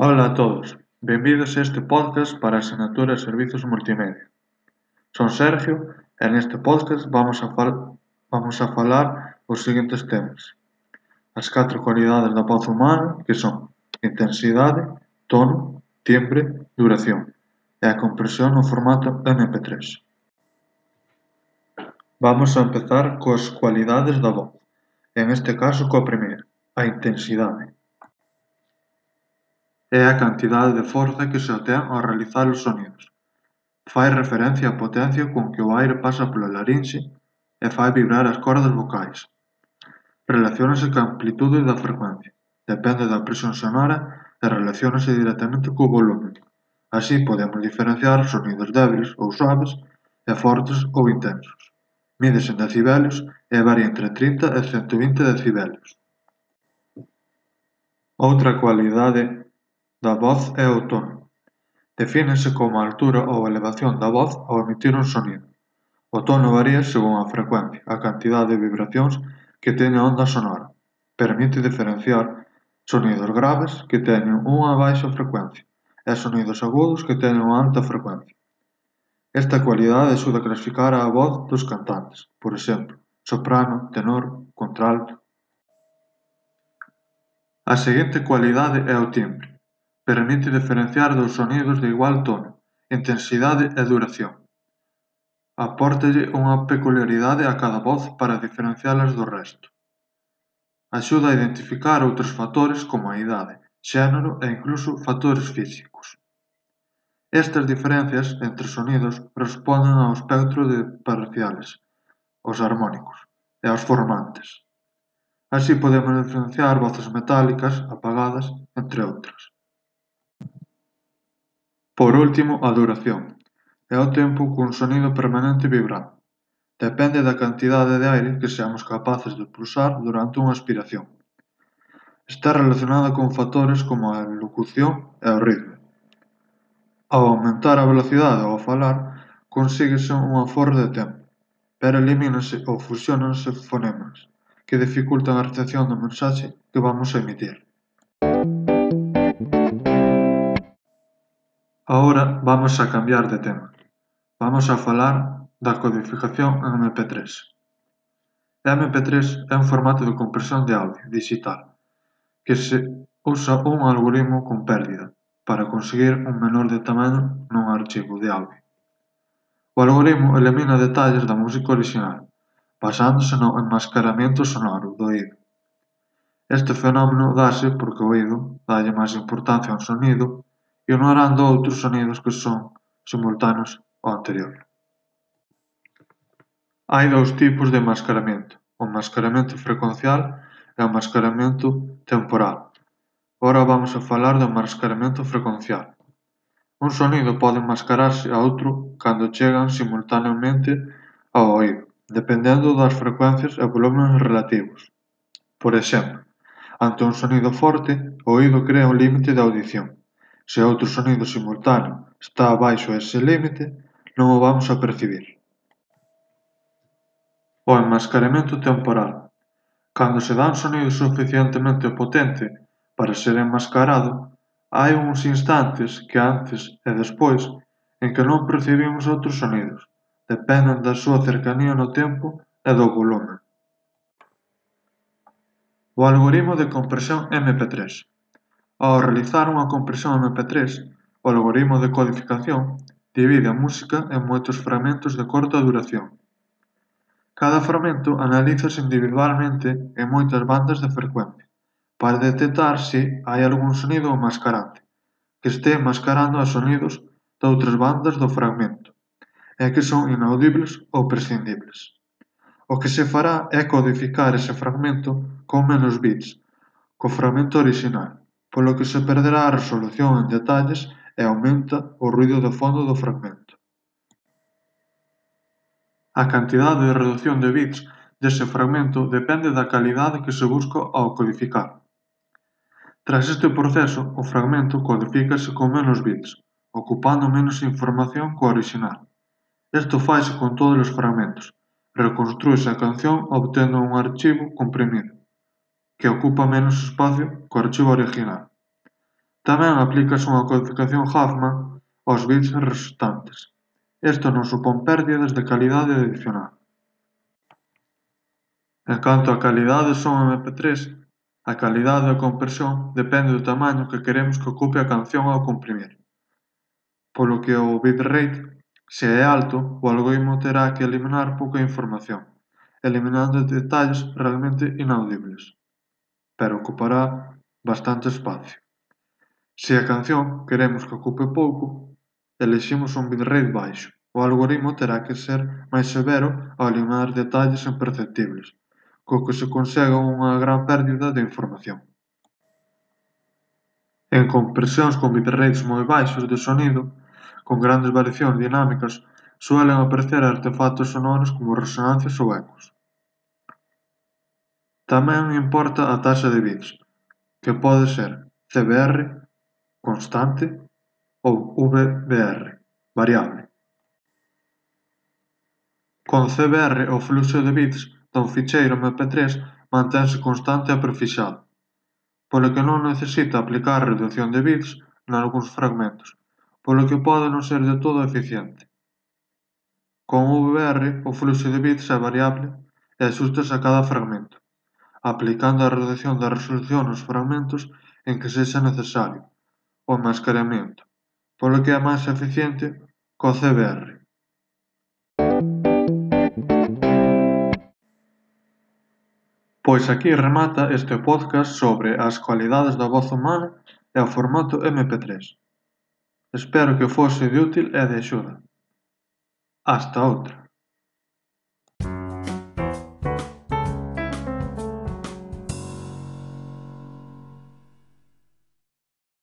Ola a todos, benvidos a este podcast para a asignatura de Servizos Multimedia. Son Sergio e neste podcast vamos a, fal vamos a falar os seguintes temas. As catro cualidades da voz humana que son intensidade, tono, timbre, duración e a compresión no formato MP3. Vamos a empezar coas cualidades da voz, en este caso coa primeira, a intensidade. É a cantidade de forza que se obtén ao realizar os sonidos. Fai referencia á potencia con que o aire pasa pola larinxe e fai vibrar as cordas vocais. Relaciónase coa amplitude da frecuencia, depende da presión sonora e relaciónase directamente co volume. Así podemos diferenciar sonidos débiles ou suaves e fortes ou intensos. Mídese en decibelios e varía entre 30 e 120 decibelios. Outra cualidade da voz é o tono. Defínese como a altura ou elevación da voz ao emitir un sonido. O tono varía según a frecuencia, a cantidade de vibracións que ten a onda sonora. Permite diferenciar sonidos graves que teñen unha baixa frecuencia e sonidos agudos que teñen unha alta frecuencia. Esta cualidade axuda a clasificar a voz dos cantantes, por exemplo, soprano, tenor, contralto. A seguinte cualidade é o timbre permite diferenciar dous sonidos de igual tono, intensidade e duración. Apórtalle unha peculiaridade a cada voz para diferencialas do resto. Axuda a identificar outros factores como a idade, xénero e incluso factores físicos. Estas diferencias entre sonidos responden ao espectro de parciales, os harmónicos, e aos formantes. Así podemos diferenciar voces metálicas, apagadas, entre outras. Por último a duración, É o tempo cun sonido permanente vibrante, depende da cantidade de aire que seamos capaces de pulsar durante unha aspiración. Está relacionada con factores como a locución e o ritmo. Ao aumentar a velocidade ao falar, consíguese un aforro de tempo, pero elimínase ou fusionanse fonemas, que dificultan a recepción da mensaxe que vamos a emitir. Agora vamos a cambiar de tema, vamos a falar da codificación en MP3. MP3 é un formato de compresión de audio dixital que se usa un algoritmo con pérdida para conseguir un menor de tamaño nun archivo de audio. O algoritmo elimina detalles da música orixinal basándose no enmascaramento sonoro do oído. Este fenómeno dáse porque o oído dálle máis importancia a un sonido ignorando outros sonidos que son simultáneos ao anterior. Hai dous tipos de mascaramento, o mascaramento frecuencial e o mascaramento temporal. Ora vamos a falar do mascaramento frecuencial. Un sonido pode mascararse a outro cando chegan simultaneamente ao oído, dependendo das frecuencias e volúmenes relativos. Por exemplo, ante un sonido forte, o oído crea un límite de audición, Se outro sonido simultáneo está abaixo ese límite non o vamos a percibir. O enmascaramento temporal. Cando se dá un sonido suficientemente potente para ser enmascarado, hai uns instantes que antes e despois en que non percibimos outros sonidos, dependen da súa cercanía no tempo e do volume. O algoritmo de compresión MP3 Ao realizar unha compresión mp3 o algoritmo de codificación divide a música en moitos fragmentos de corta duración. Cada fragmento analízase individualmente en moitas bandas de frecuencia para detectar se hai algún sonido mascarante que estea mascarando a sonidos doutras bandas do fragmento e que son inaudibles ou prescindibles. O que se fará é codificar ese fragmento con menos bits co fragmento orixinal polo que se perderá a resolución en detalles e aumenta o ruído de fondo do fragmento. A cantidade de redución de bits dese fragmento depende da calidade que se busca ao codificar. Tras este proceso, o fragmento codifícase con menos bits, ocupando menos información co original. Isto faise con todos os fragmentos. Reconstrúese a canción obtendo un archivo comprimido que ocupa menos espazo co archivo original. Tamén aplícase unha codificación Huffman aos bits resultantes. Isto non supón pérdidas de calidade adicional. En canto a calidade son MP3, a calidade da compresión depende do tamaño que queremos que ocupe a canción ao comprimir. Polo que o bitrate, se é alto, o algoritmo terá que eliminar pouca información, eliminando detalles realmente inaudibles pero ocupará bastante espacio. Se a canción queremos que ocupe pouco, eleximos un bitrate baixo. O algoritmo terá que ser máis severo ao eliminar detalles imperceptibles, co que se consegue unha gran pérdida de información. En compresións con bitrates moi baixos de sonido, con grandes variacións dinámicas, suelen aparecer artefactos sonoros como resonancias ou ecos. Tamén importa a taxa de bits, que pode ser cbr constante ou vbr variable. Con cbr o fluxo de bits dun ficheiro mp3 mantense constante e prefixado, polo que non necesita aplicar redución de bits nalgúns fragmentos, polo que pode non ser de todo eficiente. Con vbr o fluxo de bits é variable e axústase a cada fragmento aplicando a redución da resolución nos fragmentos en que sexa necesario, o enmascaramento, polo que é máis eficiente co CBR. Pois aquí remata este podcast sobre as cualidades da voz humana e o formato MP3. Espero que fose de útil e de axuda. Hasta outra.